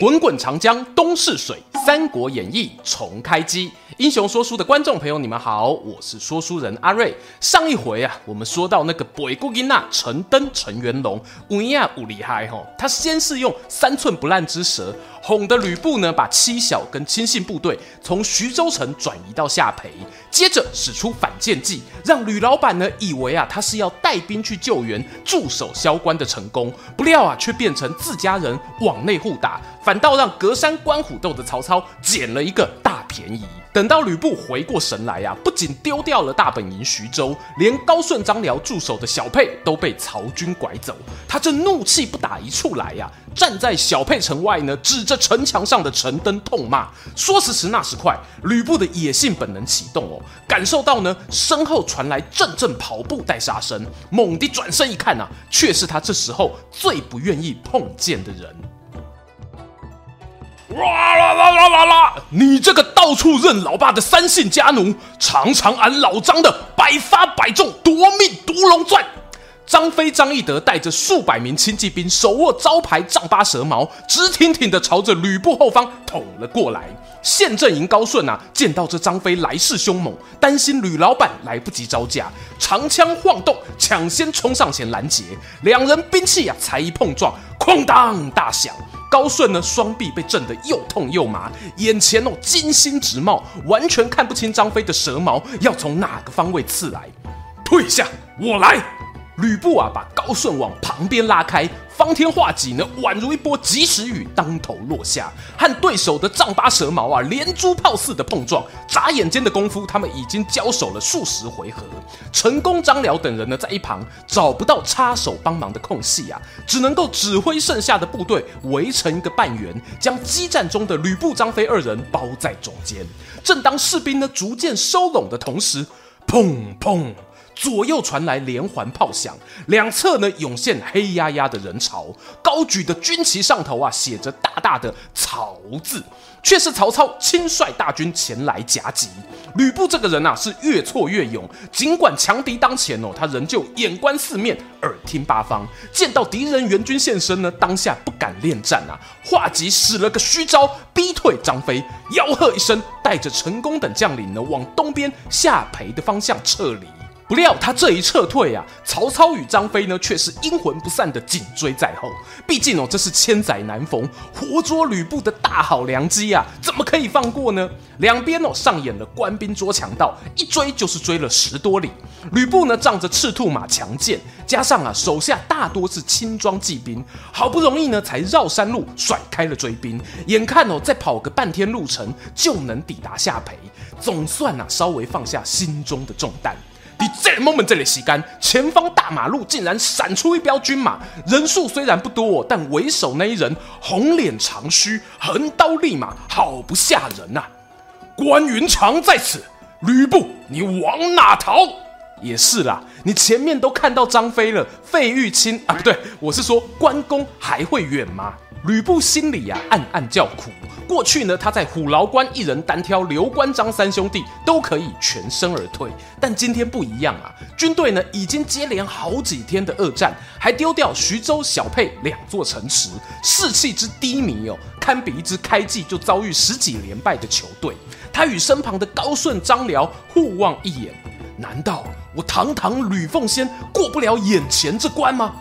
滚滚长江东逝水，《三国演义》重开机。英雄说书的观众朋友，你们好，我是说书人阿瑞。上一回啊，我们说到那个北固金娜陈登陈元龙，乌呀乌厉害吼，他先是用三寸不烂之舌，哄得吕布呢把妻小跟亲信部队从徐州城转移到下邳，接着使出反间计，让吕老板呢以为啊他是要带兵去救援驻守萧关的成功，不料啊却变成自家人往内互打，反倒让隔山观虎斗的曹操捡了一个大便宜。等到吕布回过神来呀、啊，不仅丢掉了大本营徐州，连高顺、张辽驻守的小沛都被曹军拐走。他这怒气不打一处来呀、啊，站在小沛城外呢，指着城墙上的城灯痛骂。说时迟，那时快，吕布的野性本能启动哦，感受到呢身后传来阵阵跑步带杀声，猛地转身一看啊，却是他这时候最不愿意碰见的人。哇啦啦啦啦啦！你这个到处认老爸的三姓家奴，尝尝俺老张的百发百中夺命毒龙钻！张飞、张翼德带着数百名轻骑兵，手握招牌丈八蛇矛，直挺挺地朝着吕布后方捅了过来。县阵营高顺啊，见到这张飞来势凶猛，担心吕老板来不及招架，长枪晃动，抢先冲上前拦截。两人兵器啊，才一碰撞，哐当大响。高顺呢，双臂被震得又痛又麻，眼前哦金星直冒，完全看不清张飞的蛇矛要从哪个方位刺来。退下，我来。吕布啊，把高顺往旁边拉开。方天画戟呢，宛如一波及时雨，当头落下，和对手的丈八蛇矛啊，连珠炮似的碰撞。眨眼间的功夫，他们已经交手了数十回合。陈宫、张辽等人呢，在一旁找不到插手帮忙的空隙啊，只能够指挥剩下的部队围成一个半圆，将激战中的吕布、张飞二人包在中间。正当士兵呢逐渐收拢的同时，砰砰。左右传来连环炮响，两侧呢涌现黑压压的人潮，高举的军旗上头啊写着大大的“曹”字，却是曹操亲率大军前来夹击。吕布这个人啊是越挫越勇，尽管强敌当前哦，他仍旧眼观四面，耳听八方，见到敌人援军现身呢，当下不敢恋战啊，化戟使了个虚招，逼退张飞，吆喝一声，带着陈宫等将领呢往东边下邳的方向撤离。不料他这一撤退啊，曹操与张飞呢却是阴魂不散的紧追在后。毕竟哦，这是千载难逢活捉吕布的大好良机啊，怎么可以放过呢？两边哦上演了官兵捉强盗，一追就是追了十多里。吕布呢仗着赤兔马强健，加上啊手下大多是轻装骑兵，好不容易呢才绕山路甩开了追兵。眼看哦再跑个半天路程就能抵达下邳，总算啊稍微放下心中的重担。你这 moment 这里洗干，前方大马路竟然闪出一彪军马，人数虽然不多，但为首那一人红脸长须，横刀立马，好不吓人呐、关云长在此，吕布，你往哪逃？也是啦，你前面都看到张飞了，费玉清啊，不对，我是说关公还会远吗？吕布心里呀、暗暗叫苦。过去呢，他在虎牢关一人单挑刘关张三兄弟都可以全身而退，但今天不一样啊！军队呢已经接连好几天的恶战，还丢掉徐州、小沛两座城池，士气之低迷哦，堪比一支开季就遭遇十几连败的球队。他与身旁的高顺、张辽互望一眼，难道我堂堂吕奉先过不了眼前这关吗？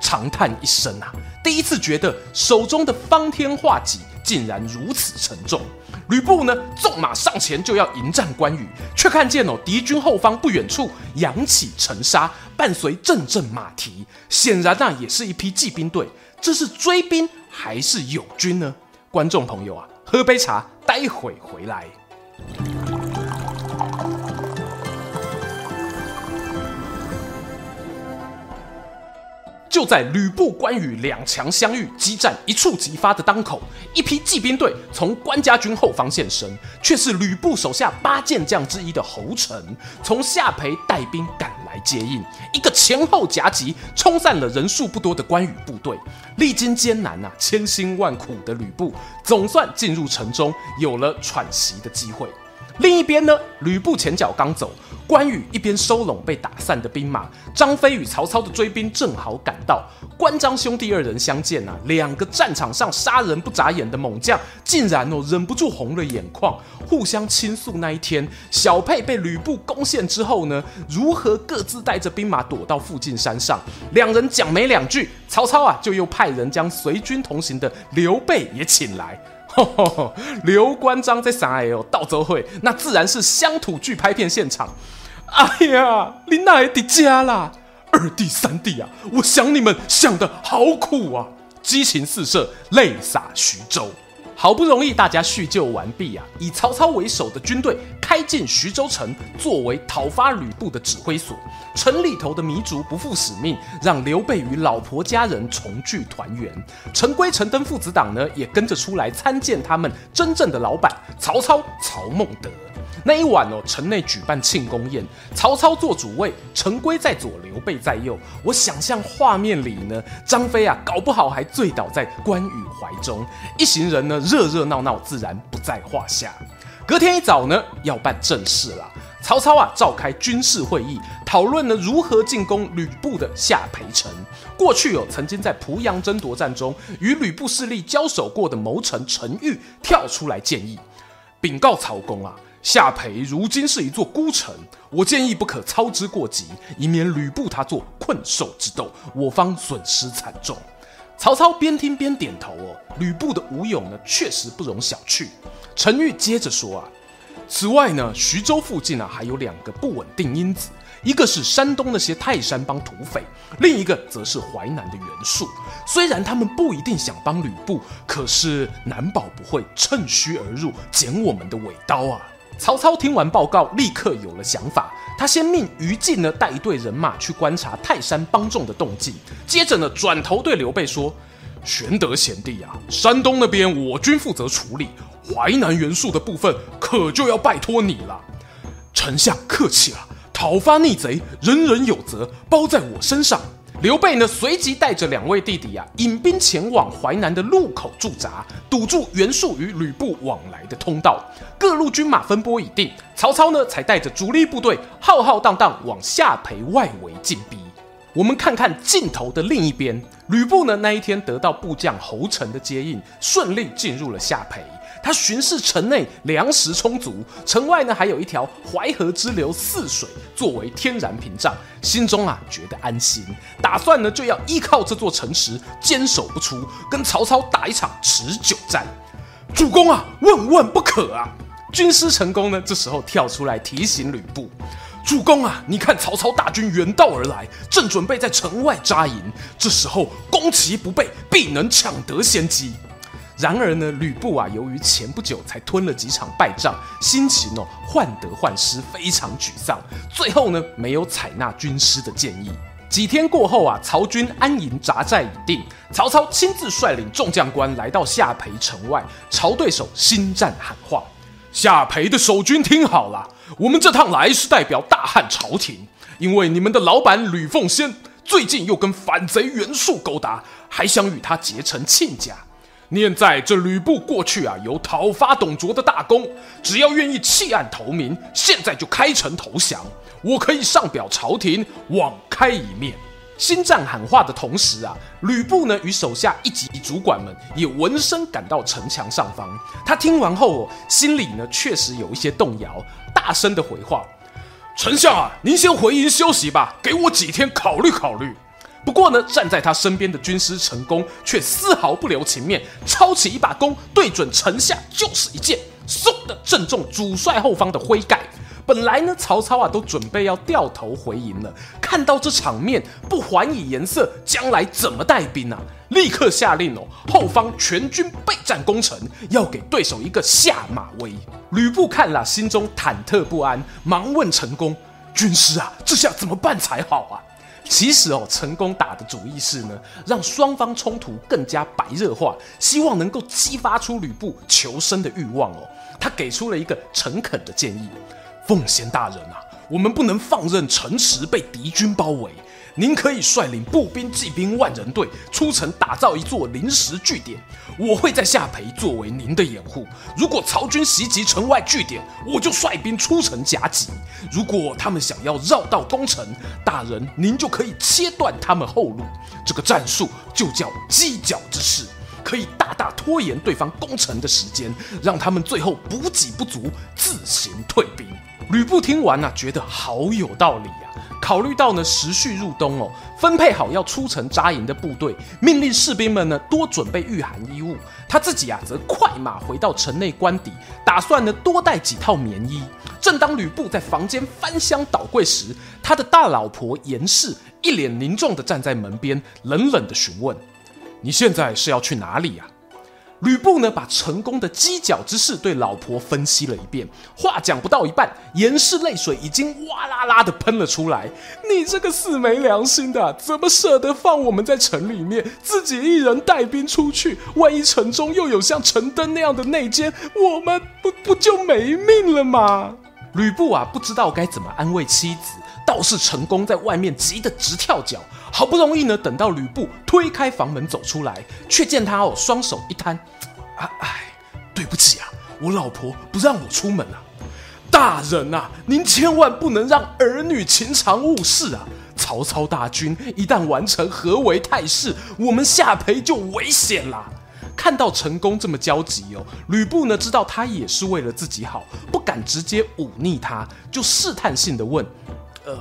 长叹一声啊！第一次觉得手中的方天画戟竟然如此沉重。吕布呢，纵马上前就要迎战关羽，却看见哦，敌军后方不远处扬起尘沙，伴随阵阵马蹄，显然那也是一批骑兵队。这是追兵还是友军呢？观众朋友啊，喝杯茶，待会回来。就在吕布、关羽两强相遇、激战一触即发的当口，一批骑兵队从关家军后方现身，却是吕布手下八健将之一的侯成，从下邳带兵赶来接应，一个前后夹击，冲散了人数不多的关羽部队。历经艰难啊，千辛万苦的吕布，总算进入城中，有了喘息的机会。另一边呢，吕布前脚刚走，关羽一边收拢被打散的兵马，张飞与曹操的追兵正好赶到，关张兄弟二人相见啊，两个战场上杀人不眨眼的猛将，竟然哦忍不住红了眼眶，互相倾诉那一天小沛被吕布攻陷之后呢，如何各自带着兵马躲到附近山上。两人讲没两句，曹操啊就又派人将随军同行的刘备也请来。刘关张在啥哎哦，到周会那自然是乡土剧拍片现场。哎呀，你哪里的家啦？二弟三弟啊，我想你们想的好苦啊，激情四射，泪洒徐州。好不容易大家叙旧完毕啊，以曹操为首的军队开进徐州城，作为讨伐吕布的指挥所。城里头的糜竺不负使命，让刘备与老婆家人重聚团圆。陈规、陈登父子党呢，也跟着出来参见他们真正的老板曹操曹孟德。那一晚哦，城内举办庆功宴，曹操做主位，陈规在左，刘备在右。我想象画面里呢，张飞啊，搞不好还醉倒在关羽怀中。一行人呢，热热闹闹，自然不在话下。隔天一早呢，要办正事了。曹操啊，召开军事会议，讨论呢如何进攻吕布的下邳城。过去哦，曾经在濮阳争夺战中与吕布势力交手过的谋臣陈玉跳出来建议，禀告曹公啊。夏培如今是一座孤城，我建议不可操之过急，以免吕布他做困兽之斗，我方损失惨重。曹操边听边点头哦，吕布的武勇呢，确实不容小觑。陈玉接着说啊，此外呢，徐州附近啊还有两个不稳定因子，一个是山东那些泰山帮土匪，另一个则是淮南的袁术。虽然他们不一定想帮吕布，可是难保不会趁虚而入，剪我们的尾刀啊。曹操听完报告，立刻有了想法。他先命于禁呢带一队人马去观察泰山帮众的动静，接着呢转头对刘备说：“玄德贤弟啊，山东那边我军负责处理，淮南袁术的部分可就要拜托你了。”丞相客气了，讨伐逆贼，人人有责，包在我身上。刘备呢，随即带着两位弟弟啊，引兵前往淮南的路口驻扎，堵住袁术与吕布往来的通道。各路军马分拨已定，曹操呢，才带着主力部队浩浩荡荡往下邳外围进逼。我们看看镜头的另一边，吕布呢，那一天得到部将侯成的接应，顺利进入了下邳。他巡视城内粮食充足，城外呢还有一条淮河支流泗水作为天然屏障，心中啊觉得安心，打算呢就要依靠这座城池坚守不出，跟曹操打一场持久战。主公啊，万万不可啊！军师陈宫呢这时候跳出来提醒吕布：主公啊，你看曹操大军远道而来，正准备在城外扎营，这时候攻其不备，必能抢得先机。然而呢，吕布啊，由于前不久才吞了几场败仗，心情哦患得患失，非常沮丧。最后呢，没有采纳军师的建议。几天过后啊，曹军安营扎寨已定，曹操亲自率领众将官来到下邳城外，朝对手心战喊话：“下邳的守军听好了，我们这趟来是代表大汉朝廷，因为你们的老板吕奉先最近又跟反贼袁术勾搭，还想与他结成亲家。”念在这吕布过去啊有讨伐董卓的大功，只要愿意弃暗投明，现在就开城投降，我可以上表朝廷，网开一面。心脏喊话的同时啊，吕布呢与手下一级主管们也闻声赶到城墙上方。他听完后哦，心里呢确实有一些动摇，大声的回话：“丞相啊，您先回营休息吧，给我几天考虑考虑。”不过呢，站在他身边的军师陈宫却丝毫不留情面，抄起一把弓，对准城下就是一箭，嗖的正中主帅后方的盔盖。本来呢，曹操啊都准备要掉头回营了，看到这场面，不还以颜色，将来怎么带兵啊？立刻下令哦，后方全军备战攻城，要给对手一个下马威。吕布看了，心中忐忑不安，忙问陈宫：“军师啊，这下怎么办才好啊？”其实哦，成功打的主意是呢，让双方冲突更加白热化，希望能够激发出吕布求生的欲望哦。他给出了一个诚恳的建议：奉先大人啊，我们不能放任城池被敌军包围。您可以率领步兵、骑兵万人队出城打造一座临时据点，我会在下邳作为您的掩护。如果曹军袭击城外据点，我就率兵出城夹击；如果他们想要绕道攻城，大人您就可以切断他们后路。这个战术就叫犄角之势，可以大大拖延对方攻城的时间，让他们最后补给不足，自行退兵。吕布听完啊，觉得好有道理啊。考虑到呢时序入冬哦，分配好要出城扎营的部队，命令士兵们呢多准备御寒衣物。他自己啊则快马回到城内官邸，打算呢多带几套棉衣。正当吕布在房间翻箱倒柜时，他的大老婆严氏一脸凝重地站在门边，冷冷地询问：“你现在是要去哪里呀？”吕布呢，把成功的犄角之势对老婆分析了一遍。话讲不到一半，严氏泪水已经哗啦啦的喷了出来。你这个死没良心的，怎么舍得放我们在城里面，自己一人带兵出去？万一城中又有像陈登那样的内奸，我们不不就没命了吗？吕布啊，不知道该怎么安慰妻子，倒是成功在外面急得直跳脚。好不容易呢，等到吕布推开房门走出来，却见他哦，双手一摊，啊，哎，对不起啊，我老婆不让我出门啊。大人啊，您千万不能让儿女情长误事啊！曹操大军一旦完成合围态势，我们下邳就危险了。看到成功这么焦急哦，吕布呢知道他也是为了自己好，不敢直接忤逆他，就试探性的问，呃。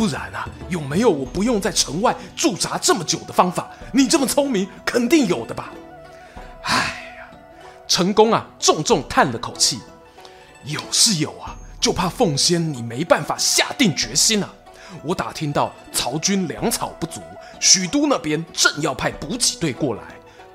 不然啊，有没有我不用在城外驻扎这么久的方法？你这么聪明，肯定有的吧？哎呀，陈功啊，重重叹了口气，有是有啊，就怕凤仙你没办法下定决心啊。我打听到曹军粮草不足，许都那边正要派补给队过来，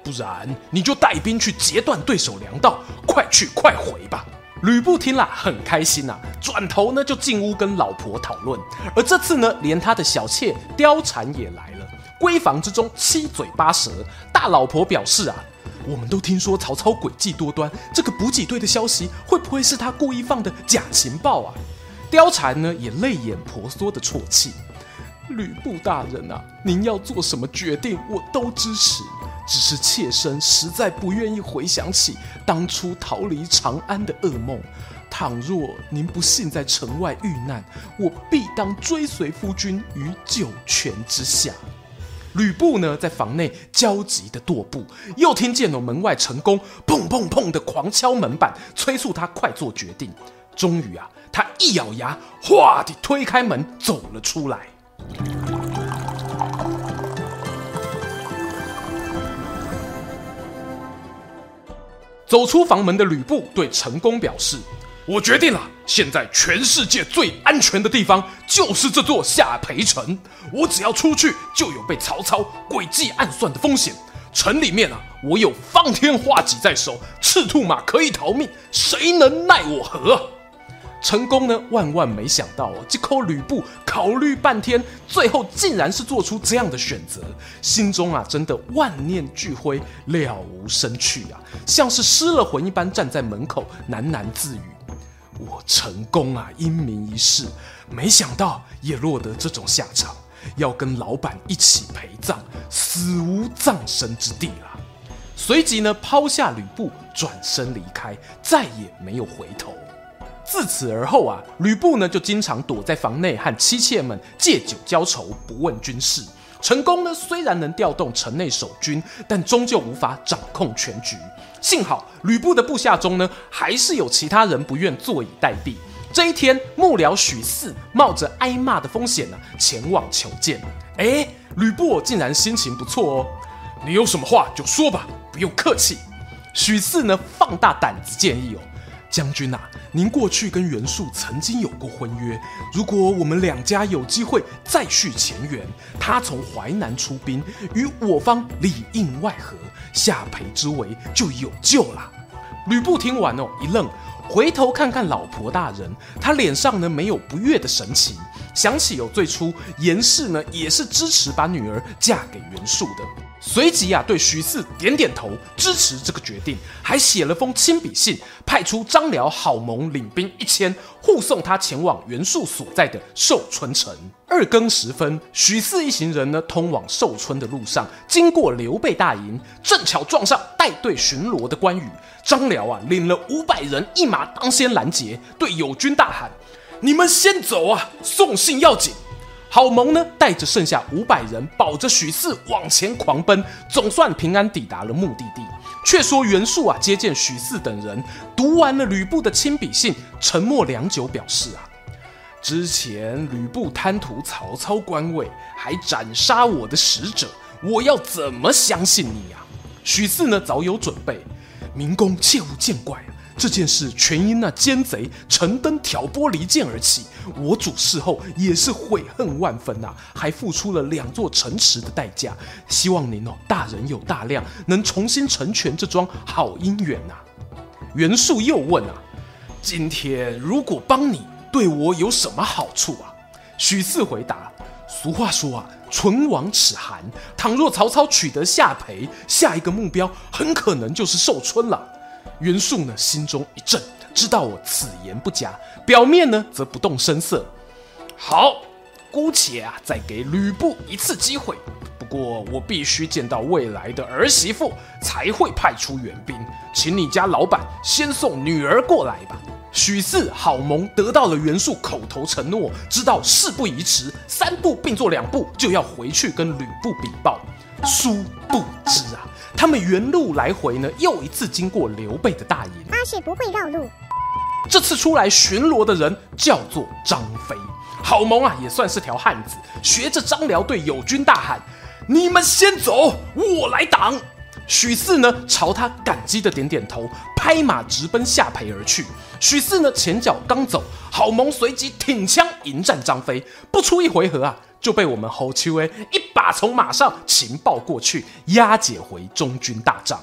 不然你就带兵去截断对手粮道，快去快回吧。吕布听了很开心、啊，转头呢就进屋跟老婆讨论。而这次呢，连他的小妾貂蝉也来了。闺房之中七嘴八舌，大老婆表示啊，我们都听说曹操诡计多端，这个补给队的消息会不会是他故意放的假情报啊？貂蝉呢也泪眼婆娑的啜泣。吕布大人啊，您要做什么决定，我都支持。只是妾身实在不愿意回想起当初逃离长安的噩梦。倘若您不幸在城外遇难，我必当追随夫君于九泉之下。吕布呢，在房内焦急地踱步，又听见了门外成功砰砰砰的狂敲门板，催促他快做决定。终于啊，他一咬牙，哗地推开门走了出来。走出房门的吕布对成功表示：“我决定了，现在全世界最安全的地方就是这座下邳城。我只要出去，就有被曹操诡计暗算的风险。城里面啊，我有方天画戟在手，赤兔马可以逃命，谁能奈我何？”成功呢？万万没想到哦，这口吕布考虑半天，最后竟然是做出这样的选择，心中啊真的万念俱灰，了无生趣啊，像是失了魂一般站在门口喃喃自语：“我成功啊，英名一世，没想到也落得这种下场，要跟老板一起陪葬，死无葬身之地了。”随即呢，抛下吕布，转身离开，再也没有回头。自此而后啊，吕布呢就经常躲在房内和妻妾们借酒浇愁，不问军事。成功呢虽然能调动城内守军，但终究无法掌控全局。幸好吕布的部下中呢，还是有其他人不愿坐以待毙。这一天，幕僚许四冒着挨骂的风险呢，前往求见。哎，吕布竟然心情不错哦，你有什么话就说吧，不用客气。许四呢放大胆子建议哦。将军呐、您过去跟袁术曾经有过婚约，如果我们两家有机会再续前缘，他从淮南出兵，与我方里应外合，下邳之围就有救了。吕布听完哦，一愣，回头看看老婆大人，他脸上呢没有不悦的神情，想起有最初严氏呢也是支持把女儿嫁给袁术的，随即啊对许四点点头支持这个决定，还写了封亲笔信，派出张辽、郝萌领兵一千护送他前往袁术所在的寿春城。二更时分，许四一行人呢通往寿春的路上，经过刘备大营，正巧撞上带队巡逻的关羽。张辽啊领了五百人一马当先拦截，对友军大喊。你们先走啊！送信要紧。郝萌呢，带着剩下五百人，保着许四往前狂奔，总算平安抵达了目的地。却说袁术啊，接见许四等人，读完了吕布的亲笔信，沉默良久，表示啊，之前吕布贪图曹操官位，还斩杀我的使者，我要怎么相信你呀、啊？许四呢，早有准备，明公切勿见怪。这件事全因那奸贼陈登挑拨离间而起，我主事后也是悔恨万分呐、啊，还付出了两座城池的代价。希望您哦，大人有大量，能重新成全这桩好姻缘呐、袁术又问啊，今天如果帮你，对我有什么好处啊？许四回答：俗话说啊，唇亡齿寒。倘若曹操取得下邳，下一个目标很可能就是寿春了。袁术呢，心中一震，知道我此言不假，表面呢则不动声色。好，姑且啊再给吕布一次机会。不过我必须见到未来的儿媳妇，才会派出援兵。请你家老板先送女儿过来吧。许四、好萌得到了袁术口头承诺，知道事不宜迟，三步并作两步，就要回去跟吕布禀报。殊不知啊。他们原路来回呢，又一次经过刘备的大营。阿是不会绕路。这次出来巡逻的人叫做张飞。好萌啊，也算是条汉子，学着张辽对友军大喊：“你们先走，我来挡。”许四呢，朝他感激的点点头，拍马直奔下邳而去。许四呢，前脚刚走，郝萌随即挺枪迎战张飞。不出一回合啊。就被我们侯秋 A 一把从马上擒抱过去，押解回中军大帐。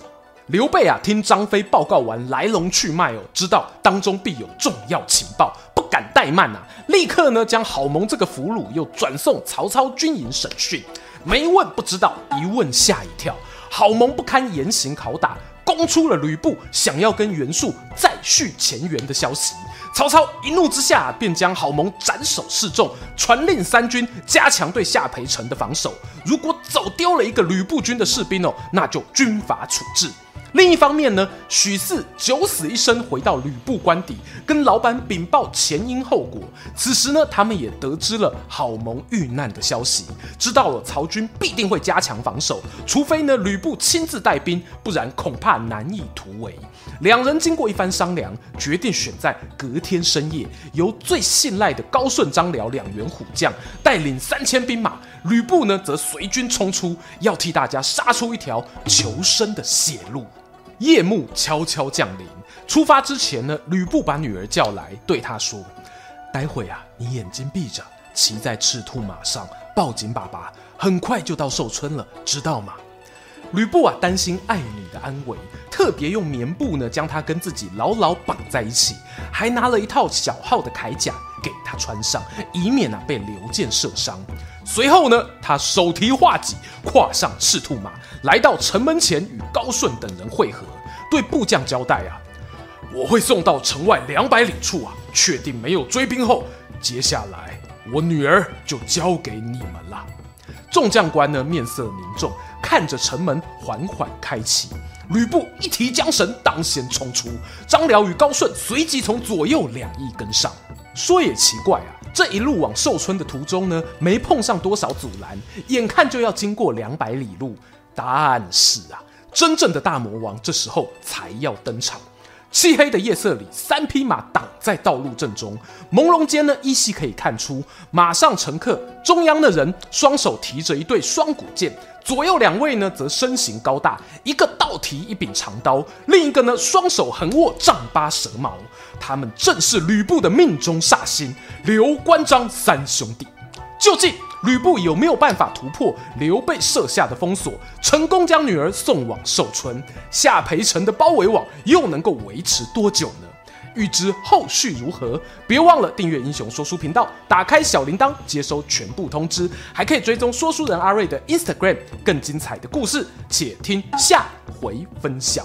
刘备啊，听张飞报告完来龙去脉哦，知道当中必有重要情报，不敢怠慢啊，立刻呢将郝萌这个俘虏又转送曹操军营审讯。没问不知道，一问吓一跳，郝萌不堪严刑拷打，供出了吕布想要跟袁术再续前缘的消息。曹操一怒之下，便将郝萌斩首示众，传令三军加强对夏培城的防守。如果走丢了一个吕布军的士兵哦，那就军法处置。另一方面呢，许四九死一生回到吕布官邸，跟老板禀报前因后果。此时呢，他们也得知了郝萌遇难的消息，知道了曹军必定会加强防守，除非呢吕布亲自带兵，不然恐怕难以突围。两人经过一番商量，决定选在隔天深夜，由最信赖的高顺、张辽两员虎将带领三千兵马，吕布呢则随军冲出，要替大家杀出一条求生的血路。夜幕悄悄降临，出发之前呢，吕布把女儿叫来，对她说：“待会啊，你眼睛闭着，骑在赤兔马上，抱紧爸爸，很快就到寿春了，知道吗？”吕布啊，担心爱女的安危，特别用棉布呢将她跟自己牢牢绑在一起，还拿了一套小号的铠甲给她穿上，以免啊被流箭射伤。随后呢，他手提画戟，跨上赤兔马，来到城门前与高顺等人会合，对部将交代啊：“我会送到城外两百里处啊，确定没有追兵后，接下来我女儿就交给你们了。”众将官呢面色凝重，看着城门缓缓开启。吕布一提缰绳，当先冲出，张辽与高顺随即从左右两翼跟上。说也奇怪啊。这一路往寿春的途中呢，没碰上多少阻拦，眼看就要经过两百里路，但是啊，真正的大魔王这时候才要登场。漆黑的夜色里，三匹马挡在道路正中，朦胧间呢，依稀可以看出马上乘客中央的人双手提着一对双股剑。左右两位呢，则身形高大，一个倒提一柄长刀，另一个呢，双手横握丈八蛇矛。他们正是吕布的命中煞星刘关张三兄弟。究竟吕布有没有办法突破刘备设下的封锁，成功将女儿送往寿春？下邳城的包围网又能够维持多久呢？欲知后续如何，别忘了订阅英雄说书频道，打开小铃铛接收全部通知，还可以追踪说书人阿瑞的 Instagram，更精彩的故事，且听下回分晓。